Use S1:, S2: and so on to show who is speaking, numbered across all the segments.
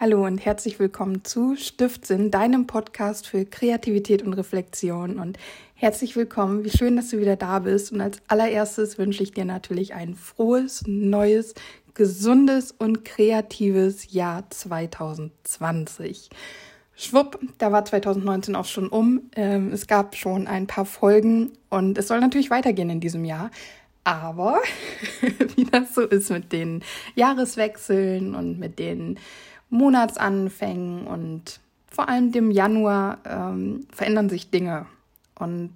S1: Hallo und herzlich willkommen zu Stiftsinn, deinem Podcast für Kreativität und Reflexion. Und herzlich willkommen, wie schön, dass du wieder da bist. Und als allererstes wünsche ich dir natürlich ein frohes, neues, gesundes und kreatives Jahr 2020. Schwupp, da war 2019 auch schon um. Ähm, es gab schon ein paar Folgen und es soll natürlich weitergehen in diesem Jahr. Aber wie das so ist mit den Jahreswechseln und mit den Monatsanfängen und vor allem dem Januar ähm, verändern sich Dinge. Und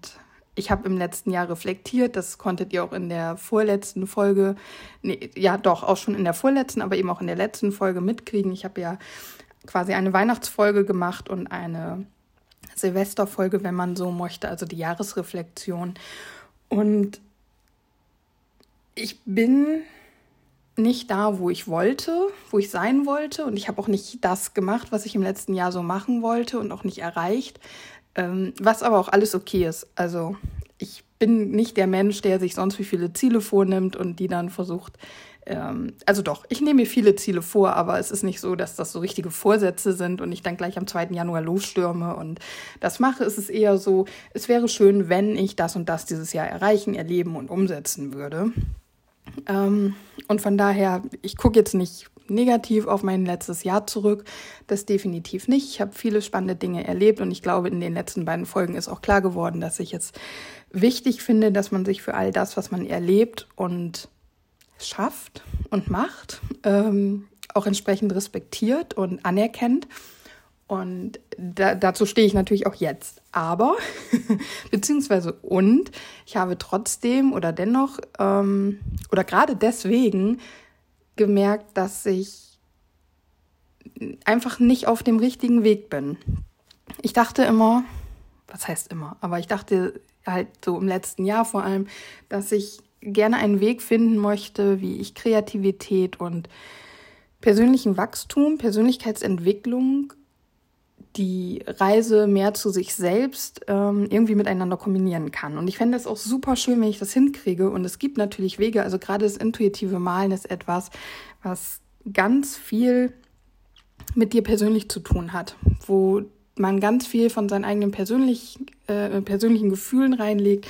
S1: ich habe im letzten Jahr reflektiert, das konntet ihr auch in der vorletzten Folge, nee, ja doch, auch schon in der vorletzten, aber eben auch in der letzten Folge mitkriegen. Ich habe ja quasi eine Weihnachtsfolge gemacht und eine Silvesterfolge, wenn man so möchte, also die Jahresreflexion. Und ich bin nicht da, wo ich wollte, wo ich sein wollte. Und ich habe auch nicht das gemacht, was ich im letzten Jahr so machen wollte und auch nicht erreicht. Ähm, was aber auch alles okay ist. Also ich bin nicht der Mensch, der sich sonst wie viele Ziele vornimmt und die dann versucht. Ähm, also doch, ich nehme mir viele Ziele vor, aber es ist nicht so, dass das so richtige Vorsätze sind und ich dann gleich am 2. Januar losstürme und das mache. Es ist eher so, es wäre schön, wenn ich das und das dieses Jahr erreichen, erleben und umsetzen würde. Ähm, und von daher, ich gucke jetzt nicht negativ auf mein letztes Jahr zurück. Das definitiv nicht. Ich habe viele spannende Dinge erlebt und ich glaube, in den letzten beiden Folgen ist auch klar geworden, dass ich es wichtig finde, dass man sich für all das, was man erlebt und schafft und macht, ähm, auch entsprechend respektiert und anerkennt. Und da, dazu stehe ich natürlich auch jetzt. Aber, beziehungsweise und, ich habe trotzdem oder dennoch ähm, oder gerade deswegen gemerkt, dass ich einfach nicht auf dem richtigen Weg bin. Ich dachte immer, was heißt immer, aber ich dachte halt so im letzten Jahr vor allem, dass ich gerne einen Weg finden möchte, wie ich Kreativität und persönlichen Wachstum, Persönlichkeitsentwicklung die Reise mehr zu sich selbst ähm, irgendwie miteinander kombinieren kann. Und ich fände es auch super schön, wenn ich das hinkriege. Und es gibt natürlich Wege, also gerade das intuitive Malen ist etwas, was ganz viel mit dir persönlich zu tun hat, wo man ganz viel von seinen eigenen persönlich, äh, persönlichen Gefühlen reinlegt,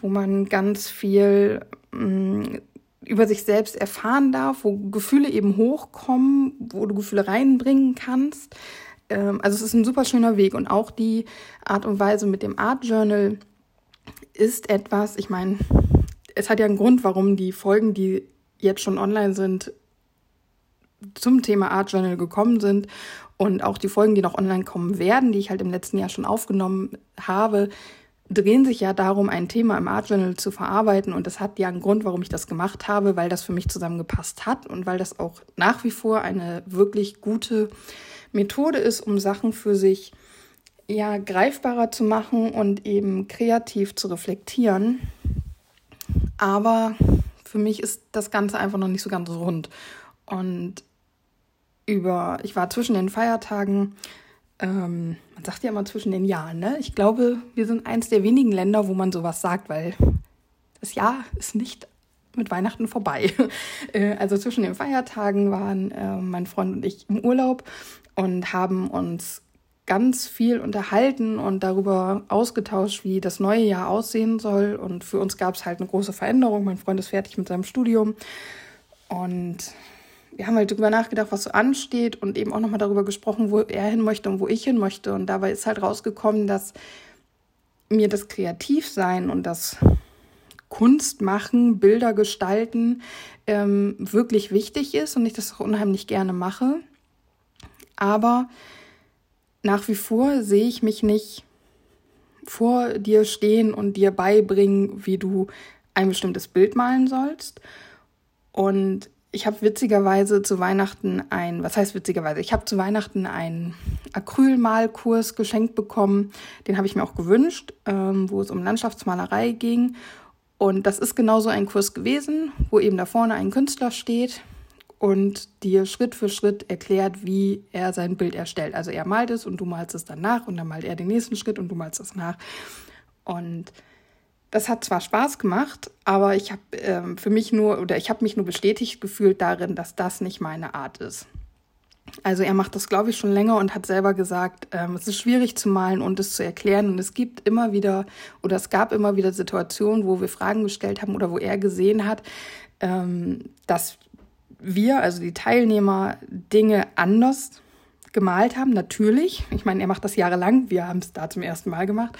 S1: wo man ganz viel mh, mm, über sich selbst erfahren darf, wo Gefühle eben hochkommen, wo du Gefühle reinbringen kannst ähm, also es ist ein super schöner Weg und auch die Art und Weise mit dem Art Journal ist etwas, ich meine, es hat ja einen Grund, warum die Folgen, die jetzt schon online sind, zum Thema Art Journal gekommen sind und auch die Folgen, die noch online kommen werden, die ich halt im letzten Jahr schon aufgenommen habe, drehen sich ja darum, ein Thema im Art Journal zu verarbeiten. Und das hat ja einen Grund, warum ich das gemacht habe, weil das für mich zusammengepasst hat und weil das auch nach wie vor eine wirklich gute Methode ist, um Sachen für sich ja greifbarer zu machen und eben kreativ zu reflektieren. Aber für mich ist das Ganze einfach noch nicht so ganz rund. Und über, ich war zwischen den Feiertagen, ähm, man sagt ja immer zwischen den Jahren, ne? Ich glaube, wir sind eins der wenigen Länder, wo man sowas sagt, weil das Jahr ist nicht mit Weihnachten vorbei. Äh, also zwischen den Feiertagen waren äh, mein Freund und ich im Urlaub und haben uns ganz viel unterhalten und darüber ausgetauscht, wie das neue Jahr aussehen soll. Und für uns gab es halt eine große Veränderung. Mein Freund ist fertig mit seinem Studium. Und wir haben halt darüber nachgedacht, was so ansteht und eben auch nochmal darüber gesprochen, wo er hin möchte und wo ich hin möchte. Und dabei ist halt rausgekommen, dass mir das Kreativsein und das Kunst machen, Bilder gestalten ähm, wirklich wichtig ist und ich das auch unheimlich gerne mache. Aber nach wie vor sehe ich mich nicht vor dir stehen und dir beibringen, wie du ein bestimmtes Bild malen sollst. Und ich habe witzigerweise zu Weihnachten ein, was heißt witzigerweise? Ich habe zu Weihnachten einen Acrylmalkurs geschenkt bekommen. Den habe ich mir auch gewünscht, ähm, wo es um Landschaftsmalerei ging. Und das ist genauso ein Kurs gewesen, wo eben da vorne ein Künstler steht, und dir Schritt für Schritt erklärt, wie er sein Bild erstellt. Also er malt es und du malst es dann nach und dann malt er den nächsten Schritt und du malst es nach. Und das hat zwar Spaß gemacht, aber ich habe ähm, für mich nur oder ich habe mich nur bestätigt gefühlt darin, dass das nicht meine Art ist. Also er macht das, glaube ich, schon länger und hat selber gesagt, ähm, es ist schwierig zu malen und es zu erklären. Und es gibt immer wieder oder es gab immer wieder Situationen, wo wir Fragen gestellt haben oder wo er gesehen hat, ähm, dass wir, also die Teilnehmer, Dinge anders gemalt haben. Natürlich. Ich meine, er macht das jahrelang. Wir haben es da zum ersten Mal gemacht.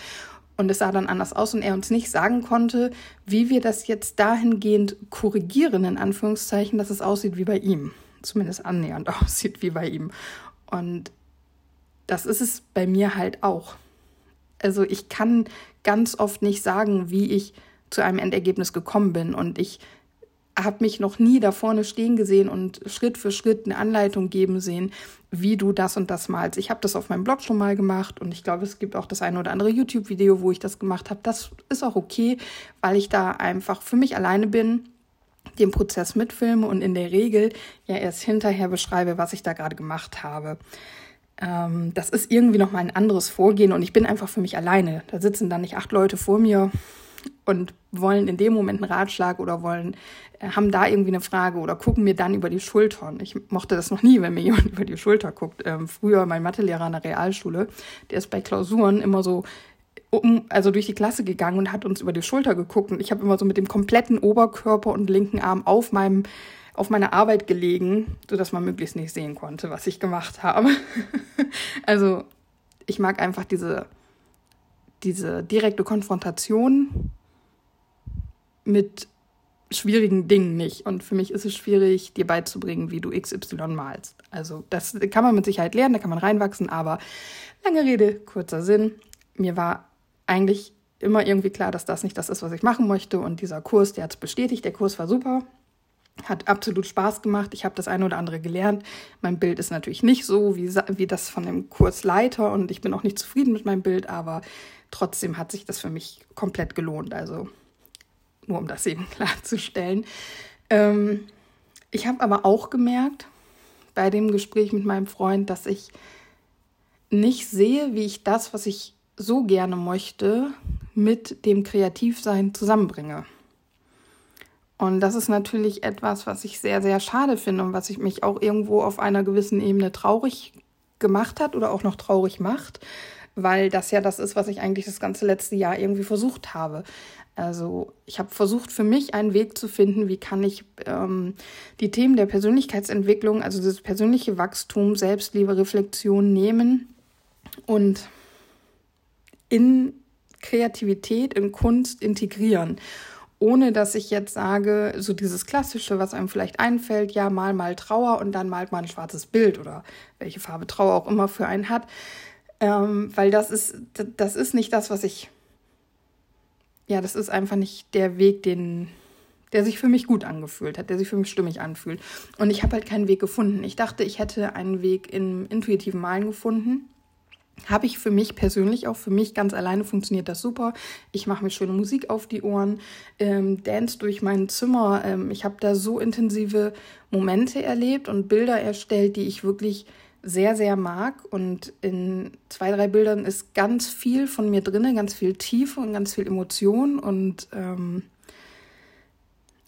S1: Und es sah dann anders aus und er uns nicht sagen konnte, wie wir das jetzt dahingehend korrigieren, in Anführungszeichen, dass es aussieht wie bei ihm zumindest annähernd aussieht wie bei ihm. Und das ist es bei mir halt auch. Also ich kann ganz oft nicht sagen, wie ich zu einem Endergebnis gekommen bin. Und ich habe mich noch nie da vorne stehen gesehen und Schritt für Schritt eine Anleitung geben sehen, wie du das und das malst. Ich habe das auf meinem Blog schon mal gemacht und ich glaube, es gibt auch das eine oder andere YouTube-Video, wo ich das gemacht habe. Das ist auch okay, weil ich da einfach für mich alleine bin den Prozess mitfilme und in der Regel ja erst hinterher beschreibe, was ich da gerade gemacht habe. Ähm, das ist irgendwie noch mal ein anderes Vorgehen und ich bin einfach für mich alleine. Da sitzen dann nicht acht Leute vor mir und wollen in dem Moment einen Ratschlag oder wollen, äh, haben da irgendwie eine Frage oder gucken mir dann über die Schultern. Ich mochte das noch nie, wenn mir jemand über die Schulter guckt. Ähm, früher mein Mathelehrer an der Realschule, der ist bei Klausuren immer so um, also durch die Klasse gegangen und hat uns über die Schulter geguckt. Und ich habe immer so mit dem kompletten Oberkörper und linken Arm auf meinem auf meiner Arbeit gelegen, sodass man möglichst nicht sehen konnte, was ich gemacht habe. also ich mag einfach diese, diese direkte Konfrontation mit schwierigen Dingen nicht. Und für mich ist es schwierig, dir beizubringen, wie du XY malst. Also das kann man mit Sicherheit lernen, da kann man reinwachsen, aber lange Rede, kurzer Sinn. Mir war eigentlich immer irgendwie klar, dass das nicht das ist, was ich machen möchte. Und dieser Kurs, der hat es bestätigt. Der Kurs war super, hat absolut Spaß gemacht. Ich habe das eine oder andere gelernt. Mein Bild ist natürlich nicht so wie, wie das von dem Kursleiter und ich bin auch nicht zufrieden mit meinem Bild, aber trotzdem hat sich das für mich komplett gelohnt. Also nur um das eben klarzustellen. Ähm, ich habe aber auch gemerkt bei dem Gespräch mit meinem Freund, dass ich nicht sehe, wie ich das, was ich so gerne möchte, mit dem Kreativsein zusammenbringe. Und das ist natürlich etwas, was ich sehr, sehr schade finde und was ich mich auch irgendwo auf einer gewissen Ebene traurig gemacht hat oder auch noch traurig macht, weil das ja das ist, was ich eigentlich das ganze letzte Jahr irgendwie versucht habe. Also ich habe versucht für mich einen Weg zu finden, wie kann ich ähm, die Themen der Persönlichkeitsentwicklung, also das persönliche Wachstum, Selbstliebe, Reflexion nehmen und in Kreativität, in Kunst integrieren. Ohne dass ich jetzt sage, so dieses Klassische, was einem vielleicht einfällt, ja, mal mal Trauer und dann malt man ein schwarzes Bild oder welche Farbe Trauer auch immer für einen hat. Ähm, weil das ist, das ist nicht das, was ich, ja, das ist einfach nicht der Weg, den, der sich für mich gut angefühlt hat, der sich für mich stimmig anfühlt. Und ich habe halt keinen Weg gefunden. Ich dachte, ich hätte einen Weg im intuitiven Malen gefunden habe ich für mich persönlich auch für mich ganz alleine funktioniert das super. Ich mache mir schöne Musik auf die Ohren, ähm, dance durch mein Zimmer. Ähm, ich habe da so intensive Momente erlebt und Bilder erstellt, die ich wirklich sehr, sehr mag. Und in zwei, drei Bildern ist ganz viel von mir drin, ganz viel Tiefe und ganz viel Emotion. Und ähm,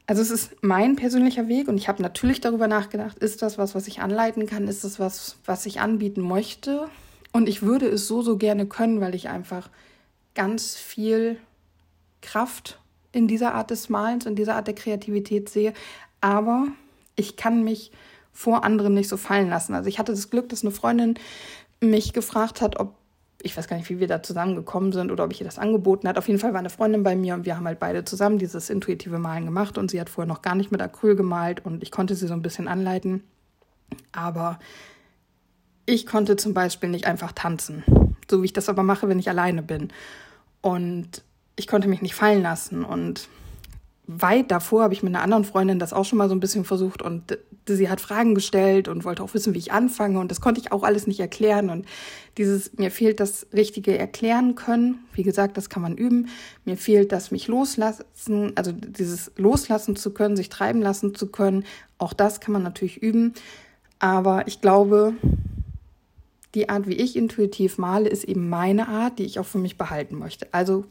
S1: also es ist mein persönlicher Weg und ich habe natürlich darüber nachgedacht, ist das was, was ich anleiten kann? Ist das was, was ich anbieten möchte? Und ich würde es so, so gerne können, weil ich einfach ganz viel Kraft in dieser Art des Malens, in dieser Art der Kreativität sehe. Aber ich kann mich vor anderen nicht so fallen lassen. Also ich hatte das Glück, dass eine Freundin mich gefragt hat, ob ich weiß gar nicht, wie wir da zusammengekommen sind oder ob ich ihr das angeboten hat. Auf jeden Fall war eine Freundin bei mir und wir haben halt beide zusammen dieses intuitive Malen gemacht und sie hat vorher noch gar nicht mit Acryl gemalt und ich konnte sie so ein bisschen anleiten. Aber ich konnte zum Beispiel nicht einfach tanzen, so wie ich das aber mache, wenn ich alleine bin. Und ich konnte mich nicht fallen lassen. Und weit davor habe ich mit einer anderen Freundin das auch schon mal so ein bisschen versucht und sie hat Fragen gestellt und wollte auch wissen, wie ich anfange und das konnte ich auch alles nicht erklären und dieses mir fehlt das richtige erklären können. Wie gesagt, das kann man üben. Mir fehlt das mich loslassen, also dieses loslassen zu können, sich treiben lassen zu können. Auch das kann man natürlich üben, aber ich glaube, die Art, wie ich intuitiv male, ist eben meine Art, die ich auch für mich behalten möchte. Also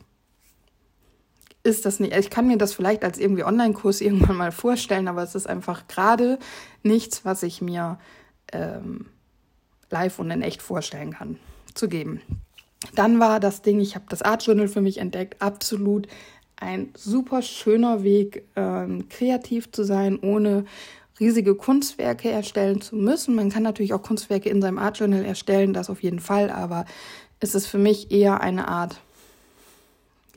S1: ist das nicht, ich kann mir das vielleicht als irgendwie Online-Kurs irgendwann mal vorstellen, aber es ist einfach gerade nichts, was ich mir ähm, live und in echt vorstellen kann, zu geben. Dann war das Ding, ich habe das Art Journal für mich entdeckt, absolut ein super schöner Weg, ähm, kreativ zu sein, ohne riesige Kunstwerke erstellen zu müssen. Man kann natürlich auch Kunstwerke in seinem Art Journal erstellen, das auf jeden Fall, aber es ist für mich eher eine Art,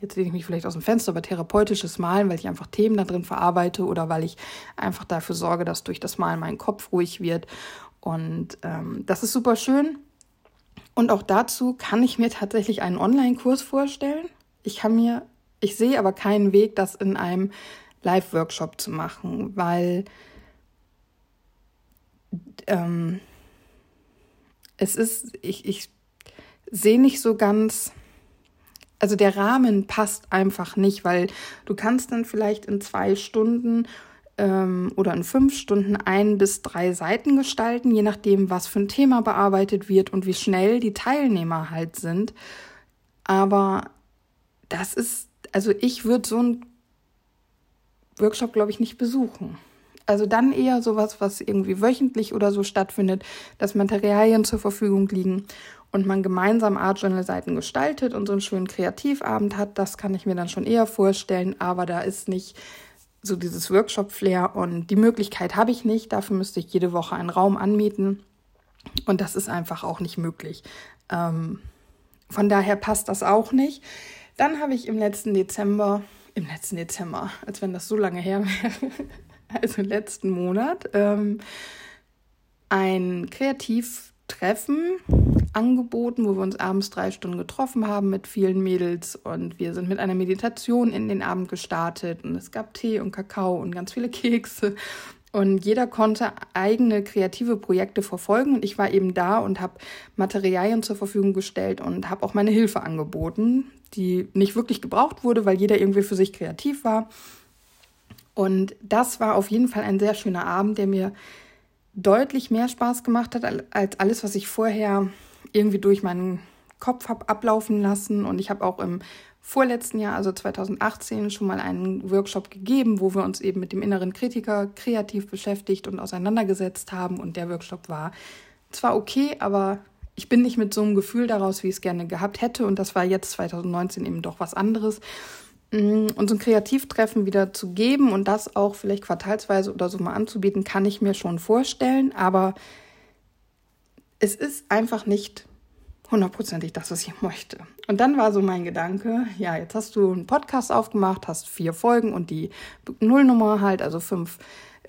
S1: jetzt lehne ich mich vielleicht aus dem Fenster, aber therapeutisches Malen, weil ich einfach Themen da drin verarbeite oder weil ich einfach dafür sorge, dass durch das Malen mein Kopf ruhig wird. Und ähm, das ist super schön. Und auch dazu kann ich mir tatsächlich einen Online-Kurs vorstellen. Ich kann mir, ich sehe aber keinen Weg, das in einem Live-Workshop zu machen, weil ähm, es ist, ich, ich sehe nicht so ganz, also der Rahmen passt einfach nicht, weil du kannst dann vielleicht in zwei Stunden ähm, oder in fünf Stunden ein bis drei Seiten gestalten, je nachdem, was für ein Thema bearbeitet wird und wie schnell die Teilnehmer halt sind. Aber das ist, also ich würde so einen Workshop, glaube ich, nicht besuchen. Also dann eher sowas, was irgendwie wöchentlich oder so stattfindet, dass Materialien zur Verfügung liegen und man gemeinsam Art Journal Seiten gestaltet und so einen schönen Kreativabend hat. Das kann ich mir dann schon eher vorstellen, aber da ist nicht so dieses Workshop-Flair und die Möglichkeit habe ich nicht. Dafür müsste ich jede Woche einen Raum anmieten und das ist einfach auch nicht möglich. Ähm, von daher passt das auch nicht. Dann habe ich im letzten Dezember, im letzten Dezember, als wenn das so lange her wäre, also letzten Monat, ähm, ein Kreativtreffen angeboten, wo wir uns abends drei Stunden getroffen haben mit vielen Mädels und wir sind mit einer Meditation in den Abend gestartet und es gab Tee und Kakao und ganz viele Kekse und jeder konnte eigene kreative Projekte verfolgen und ich war eben da und habe Materialien zur Verfügung gestellt und habe auch meine Hilfe angeboten, die nicht wirklich gebraucht wurde, weil jeder irgendwie für sich kreativ war. Und das war auf jeden Fall ein sehr schöner Abend, der mir deutlich mehr Spaß gemacht hat als alles, was ich vorher irgendwie durch meinen Kopf habe ablaufen lassen. Und ich habe auch im vorletzten Jahr, also 2018, schon mal einen Workshop gegeben, wo wir uns eben mit dem inneren Kritiker kreativ beschäftigt und auseinandergesetzt haben. Und der Workshop war zwar okay, aber ich bin nicht mit so einem Gefühl daraus, wie ich es gerne gehabt hätte. Und das war jetzt 2019 eben doch was anderes. Mm, und so ein Kreativtreffen wieder zu geben und das auch vielleicht quartalsweise oder so mal anzubieten, kann ich mir schon vorstellen. Aber es ist einfach nicht hundertprozentig das, was ich möchte. Und dann war so mein Gedanke, ja, jetzt hast du einen Podcast aufgemacht, hast vier Folgen und die Nullnummer halt, also fünf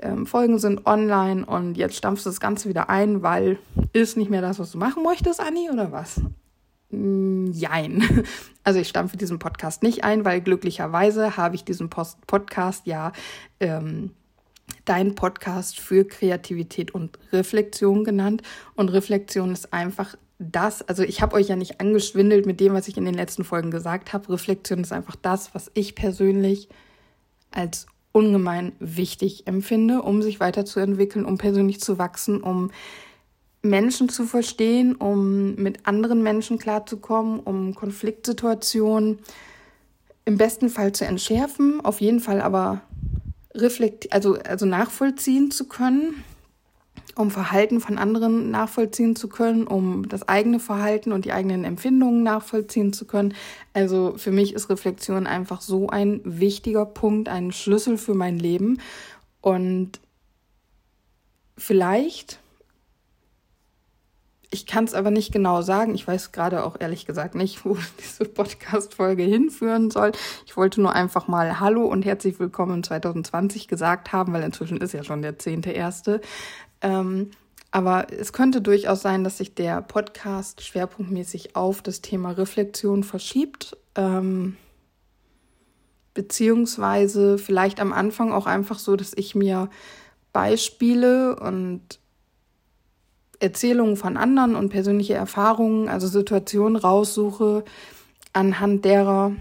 S1: ähm, Folgen sind online und jetzt stampfst du das Ganze wieder ein, weil ist nicht mehr das, was du machen möchtest, Anni, oder was? Mm, jein. Also ich stampfe diesen Podcast nicht ein, weil glücklicherweise habe ich diesen Post Podcast ja ähm, dein Podcast für Kreativität und Reflexion genannt. Und Reflexion ist einfach das, also ich habe euch ja nicht angeschwindelt mit dem, was ich in den letzten Folgen gesagt habe. Reflexion ist einfach das, was ich persönlich als ungemein wichtig empfinde, um sich weiterzuentwickeln, um persönlich zu wachsen, um Menschen zu verstehen, um mit anderen Menschen klarzukommen, um Konfliktsituationen im besten Fall zu entschärfen, auf jeden Fall aber reflekt also, also nachvollziehen zu können, um Verhalten von anderen nachvollziehen zu können, um das eigene Verhalten und die eigenen Empfindungen nachvollziehen zu können. Also für mich ist Reflexion einfach so ein wichtiger Punkt, ein Schlüssel für mein Leben. Und vielleicht ich kann es aber nicht genau sagen. Ich weiß gerade auch ehrlich gesagt nicht, wo diese Podcast-Folge hinführen soll. Ich wollte nur einfach mal Hallo und herzlich willkommen 2020 gesagt haben, weil inzwischen ist ja schon der 10.1. Ähm, aber es könnte durchaus sein, dass sich der Podcast schwerpunktmäßig auf das Thema Reflexion verschiebt. Ähm, beziehungsweise vielleicht am Anfang auch einfach so, dass ich mir Beispiele und Erzählungen von anderen und persönliche Erfahrungen, also Situationen raussuche, anhand derer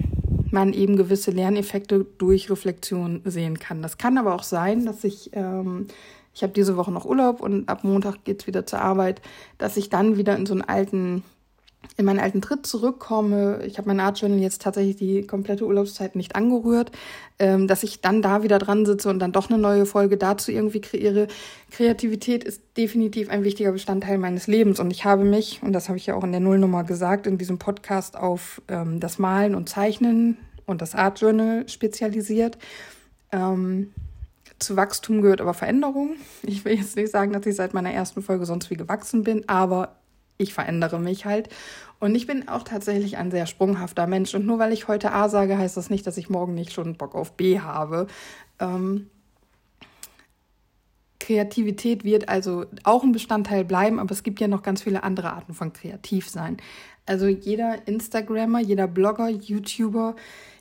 S1: man eben gewisse Lerneffekte durch Reflexion sehen kann. Das kann aber auch sein, dass ich, ähm, ich habe diese Woche noch Urlaub und ab Montag geht's wieder zur Arbeit, dass ich dann wieder in so einen alten in meinen alten Tritt zurückkomme, ich habe mein Art Journal jetzt tatsächlich die komplette Urlaubszeit nicht angerührt, ähm, dass ich dann da wieder dran sitze und dann doch eine neue Folge dazu irgendwie kreiere. Kreativität ist definitiv ein wichtiger Bestandteil meines Lebens und ich habe mich, und das habe ich ja auch in der Nullnummer gesagt, in diesem Podcast auf ähm, das Malen und Zeichnen und das Art Journal spezialisiert. Ähm, zu Wachstum gehört aber Veränderung. Ich will jetzt nicht sagen, dass ich seit meiner ersten Folge sonst wie gewachsen bin, aber ich verändere mich halt. Und ich bin auch tatsächlich ein sehr sprunghafter Mensch. Und nur weil ich heute A sage, heißt das nicht, dass ich morgen nicht schon Bock auf B habe. Ähm, Kreativität wird also auch ein Bestandteil bleiben, aber es gibt ja noch ganz viele andere Arten von Kreativsein. Also jeder Instagrammer, jeder Blogger, YouTuber,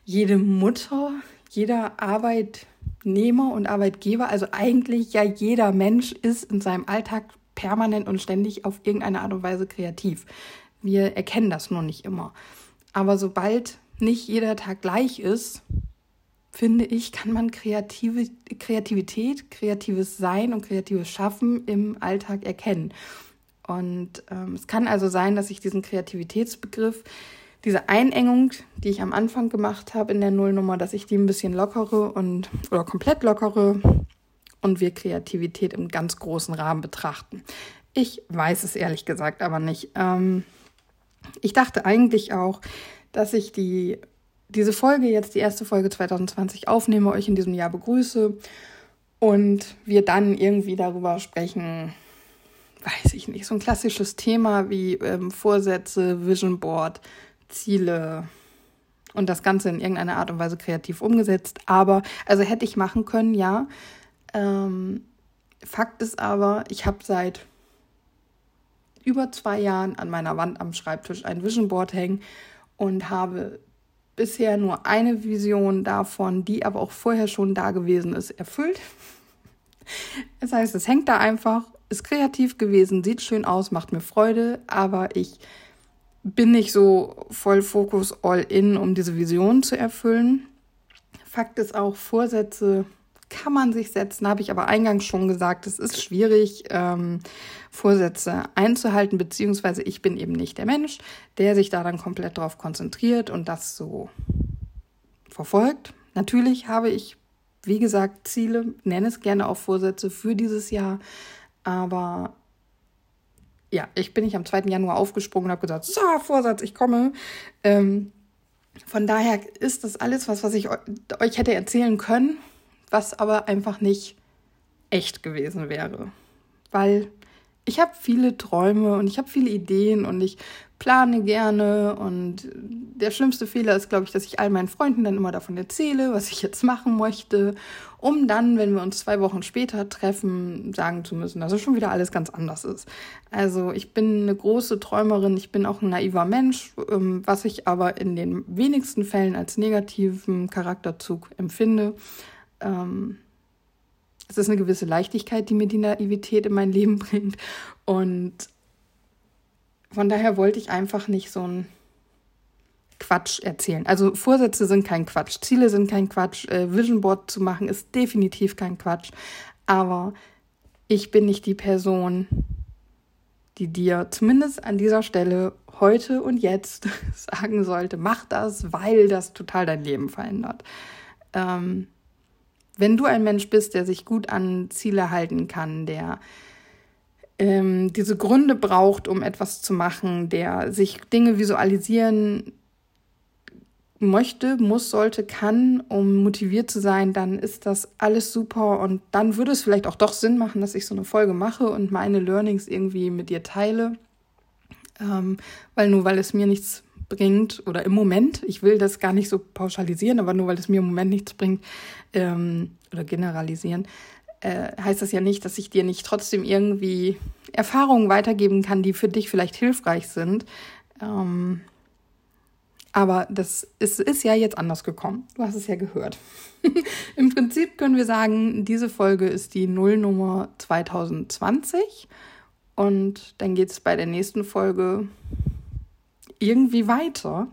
S1: jede Mutter, jeder Arbeitnehmer und Arbeitgeber, also eigentlich ja jeder Mensch ist in seinem Alltag permanent und ständig auf irgendeine Art und Weise kreativ. Wir erkennen das nur nicht immer. Aber sobald nicht jeder Tag gleich ist, finde ich, kann man kreative, Kreativität, kreatives Sein und kreatives Schaffen im Alltag erkennen. Und ähm, es kann also sein, dass ich diesen Kreativitätsbegriff, diese Einengung, die ich am Anfang gemacht habe in der Nullnummer, dass ich die ein bisschen lockere und oder komplett lockere und wir Kreativität im ganz großen Rahmen betrachten. Ich weiß es ehrlich gesagt aber nicht. Ähm, ich dachte eigentlich auch, dass ich die, diese Folge jetzt, die erste Folge 2020 aufnehme, euch in diesem Jahr begrüße und wir dann irgendwie darüber sprechen, weiß ich nicht, so ein klassisches Thema wie ähm, Vorsätze, Vision Board, Ziele und das Ganze in irgendeiner Art und Weise kreativ umgesetzt. Aber, also hätte ich machen können, ja. Ähm, Fakt ist aber, ich habe seit über zwei Jahren an meiner Wand am Schreibtisch ein Vision Board hängen und habe bisher nur eine Vision davon, die aber auch vorher schon da gewesen ist, erfüllt. Das heißt, es hängt da einfach, ist kreativ gewesen, sieht schön aus, macht mir Freude, aber ich bin nicht so voll Fokus all in, um diese Vision zu erfüllen. Fakt ist auch, Vorsätze kann man sich setzen, habe ich aber eingangs schon gesagt, es ist schwierig, ähm, Vorsätze einzuhalten, beziehungsweise ich bin eben nicht der Mensch, der sich da dann komplett darauf konzentriert und das so verfolgt. Natürlich habe ich, wie gesagt, Ziele, nenne es gerne auch Vorsätze für dieses Jahr, aber ja, ich bin nicht am 2. Januar aufgesprungen und habe gesagt, so, Vorsatz, ich komme. Ähm, von daher ist das alles was, was ich euch hätte erzählen können, was aber einfach nicht echt gewesen wäre. Weil ich habe viele Träume und ich habe viele Ideen und ich plane gerne und der schlimmste Fehler ist, glaube ich, dass ich all meinen Freunden dann immer davon erzähle, was ich jetzt machen möchte, um dann, wenn wir uns zwei Wochen später treffen, sagen zu müssen, dass es schon wieder alles ganz anders ist. Also ich bin eine große Träumerin, ich bin auch ein naiver Mensch, ähm, was ich aber in den wenigsten Fällen als negativen Charakterzug empfinde. Ähm, es ist eine gewisse Leichtigkeit, die mir die Naivität in mein Leben bringt. Und von daher wollte ich einfach nicht so ein Quatsch erzählen. Also Vorsätze sind kein Quatsch, Ziele sind kein Quatsch, äh, Vision Board zu machen ist definitiv kein Quatsch. Aber ich bin nicht die Person, die dir zumindest an dieser Stelle heute und jetzt sagen sollte, mach das, weil das total dein Leben verändert. Ähm, wenn du ein Mensch bist, der sich gut an Ziele halten kann, der ähm, diese Gründe braucht, um etwas zu machen, der sich Dinge visualisieren möchte, muss, sollte, kann, um motiviert zu sein, dann ist das alles super und dann würde es vielleicht auch doch Sinn machen, dass ich so eine Folge mache und meine Learnings irgendwie mit dir teile. Ähm, weil nur weil es mir nichts bringt oder im Moment, ich will das gar nicht so pauschalisieren, aber nur weil es mir im Moment nichts bringt ähm, oder generalisieren, äh, heißt das ja nicht, dass ich dir nicht trotzdem irgendwie Erfahrungen weitergeben kann, die für dich vielleicht hilfreich sind. Ähm, aber das ist, ist ja jetzt anders gekommen. Du hast es ja gehört. Im Prinzip können wir sagen, diese Folge ist die Nullnummer 2020. Und dann geht es bei der nächsten Folge irgendwie weiter.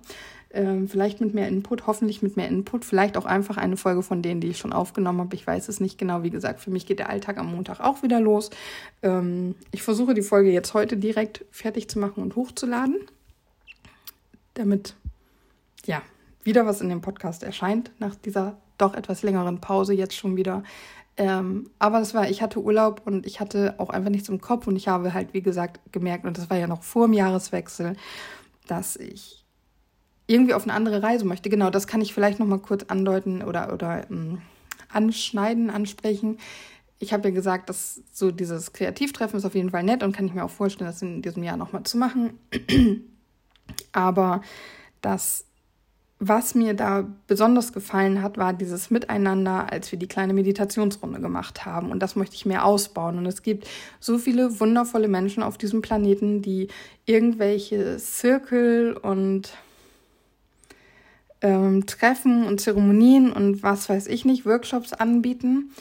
S1: Ähm, vielleicht mit mehr Input, hoffentlich mit mehr Input, vielleicht auch einfach eine Folge von denen, die ich schon aufgenommen habe. Ich weiß es nicht genau. Wie gesagt, für mich geht der Alltag am Montag auch wieder los. Ähm, ich versuche die Folge jetzt heute direkt fertig zu machen und hochzuladen. damit ja wieder was in dem Podcast erscheint nach dieser doch etwas längeren Pause jetzt schon wieder. Ähm, aber es war, ich hatte Urlaub und ich hatte auch einfach nichts im Kopf und ich habe halt, wie gesagt, gemerkt, und das war ja noch vor dem Jahreswechsel, dass ich irgendwie auf eine andere Reise möchte. Genau, das kann ich vielleicht noch mal kurz andeuten oder, oder ähm, anschneiden, ansprechen. Ich habe ja gesagt, dass so dieses Kreativtreffen ist auf jeden Fall nett und kann ich mir auch vorstellen, das in diesem Jahr noch mal zu machen. Aber das was mir da besonders gefallen hat, war dieses Miteinander, als wir die kleine Meditationsrunde gemacht haben. Und das möchte ich mehr ausbauen. Und es gibt so viele wundervolle Menschen auf diesem Planeten, die irgendwelche Zirkel und ähm, Treffen und Zeremonien und was weiß ich nicht, Workshops anbieten.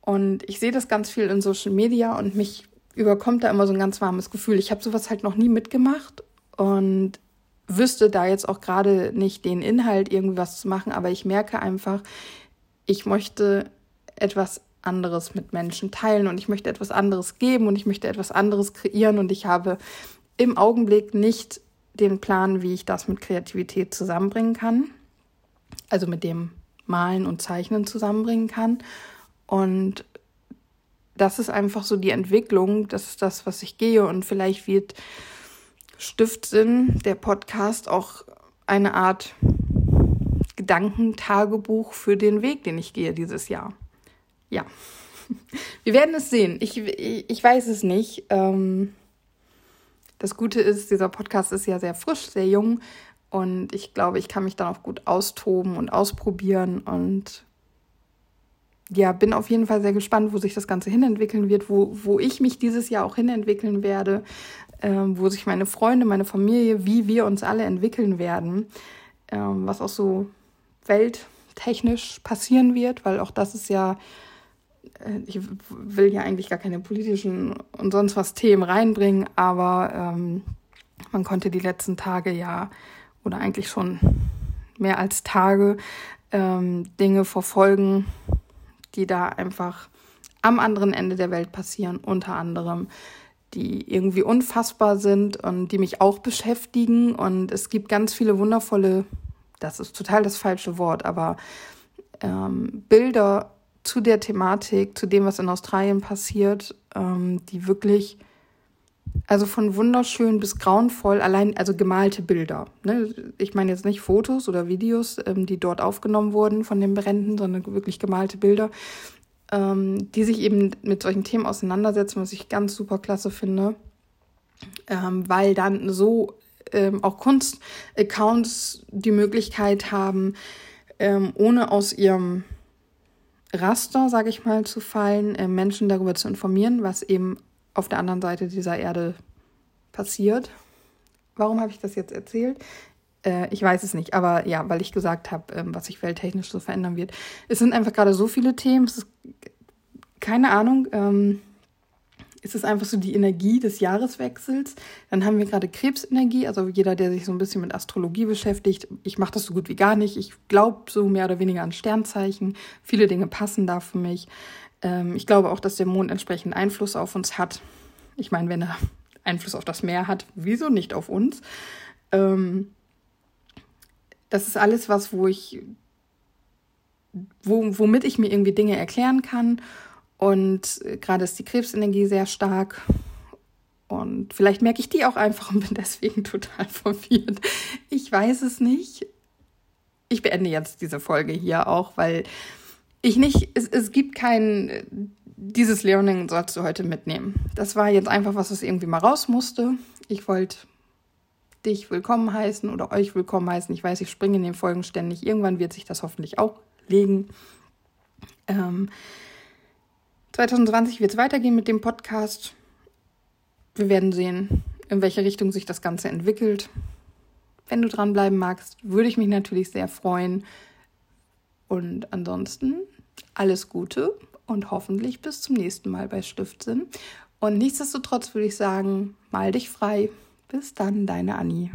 S1: Und ich sehe das ganz viel in Social Media und mich überkommt da immer so ein ganz warmes Gefühl. Ich habe sowas halt noch nie mitgemacht und wüsste da jetzt auch gerade nicht den Inhalt irgendwas zu machen, aber ich merke einfach, ich möchte etwas anderes mit Menschen teilen und ich möchte etwas anderes geben und ich möchte etwas anderes kreieren und ich habe im Augenblick nicht den Plan, wie ich das mit Kreativität zusammenbringen kann, also mit dem Malen und Zeichnen zusammenbringen kann. Und das ist einfach so die Entwicklung, das ist das, was ich gehe und vielleicht wird Stiftsinn, der Podcast, auch eine Art Gedankentagebuch für den Weg, den ich gehe dieses Jahr. Ja, wir werden es sehen. Ich, ich, ich weiß es nicht. Ähm, das Gute ist, dieser Podcast ist ja sehr frisch, sehr jung und ich glaube, ich kann mich dann auch gut austoben und ausprobieren und ja, bin auf jeden Fall sehr gespannt, wo sich das Ganze hinentwickeln wird, wo, wo ich mich dieses Jahr auch hinentwickeln werde ähm, wo sich meine Freunde, meine Familie, wie wir uns alle entwickeln werden, ähm, was auch so welttechnisch passieren wird, weil auch das ist ja, äh, ich will ja eigentlich gar keine politischen und sonst was Themen reinbringen, aber ähm, man konnte die letzten Tage ja oder eigentlich schon mehr als Tage ähm, Dinge verfolgen, die da einfach am anderen Ende der Welt passieren, unter anderem die irgendwie unfassbar sind und die mich auch beschäftigen. Und es gibt ganz viele wundervolle, das ist total das falsche Wort, aber ähm, Bilder zu der Thematik, zu dem, was in Australien passiert, ähm, die wirklich, also von wunderschön bis grauenvoll, allein, also gemalte Bilder. Ne? Ich meine jetzt nicht Fotos oder Videos, ähm, die dort aufgenommen wurden von den Bränden, sondern wirklich gemalte Bilder ähm, die sich eben mit solchen Themen auseinandersetzen, was ich ganz super klasse finde, ähm, weil dann so ähm, auch Kunstaccounts die Möglichkeit haben, ähm, ohne aus ihrem Raster, sage ich mal, zu fallen, äh, Menschen darüber zu informieren, was eben auf der anderen Seite dieser Erde passiert. Warum habe ich das jetzt erzählt? Äh, ich weiß es nicht, aber ja, weil ich gesagt habe, ähm, was sich welttechnisch so verändern wird. Es sind einfach gerade so viele Themen. Es ist, keine Ahnung. Ähm, es ist einfach so die Energie des Jahreswechsels. Dann haben wir gerade Krebsenergie, also jeder, der sich so ein bisschen mit Astrologie beschäftigt. Ich mache das so gut wie gar nicht. Ich glaube so mehr oder weniger an Sternzeichen. Viele Dinge passen da für mich. Ähm, ich glaube auch, dass der Mond entsprechend Einfluss auf uns hat. Ich meine, wenn er Einfluss auf das Meer hat, wieso nicht auf uns? Ähm, das ist alles was, wo ich, wo, womit ich mir irgendwie Dinge erklären kann. Und äh, gerade ist die Krebsenergie sehr stark. Und vielleicht merke ich die auch einfach und bin deswegen total verwirrt. Ich weiß es nicht. Ich beende jetzt diese Folge hier auch, weil ich nicht, es, es gibt kein, dieses Learning sollst du heute mitnehmen. Das war jetzt einfach was, was irgendwie mal raus musste. Ich wollte dich willkommen heißen oder euch willkommen heißen. Ich weiß, ich springe in den Folgen ständig. Irgendwann wird sich das hoffentlich auch legen. Ähm, 2020 wird es weitergehen mit dem Podcast. Wir werden sehen, in welche Richtung sich das Ganze entwickelt. Wenn du dranbleiben magst, würde ich mich natürlich sehr freuen. Und ansonsten alles Gute und hoffentlich bis zum nächsten Mal bei Stiftsinn. Und nichtsdestotrotz würde ich sagen, mal dich frei. Bis dann, deine Annie.